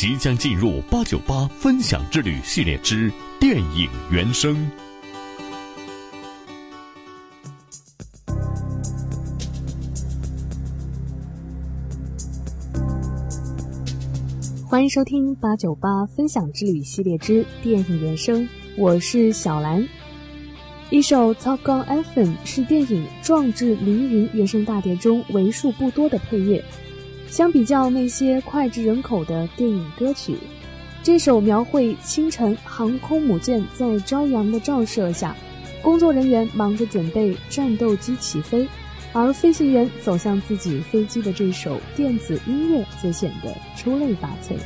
即将进入八九八分享之旅系列之电影原声。欢迎收听八九八分享之旅系列之电影原声，我是小兰。一首《Top Gun Anthem》是电影《壮志凌云》原声大碟中为数不多的配乐。相比较那些脍炙人口的电影歌曲，这首描绘清晨航空母舰在朝阳的照射下，工作人员忙着准备战斗机起飞，而飞行员走向自己飞机的这首电子音乐则显得出类拔萃。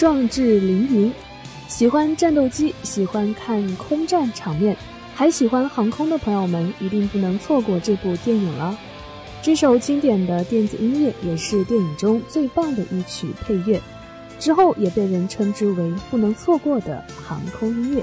壮志凌云，喜欢战斗机、喜欢看空战场面，还喜欢航空的朋友们，一定不能错过这部电影了。这首经典的电子音乐也是电影中最棒的一曲配乐，之后也被人称之为不能错过的航空音乐。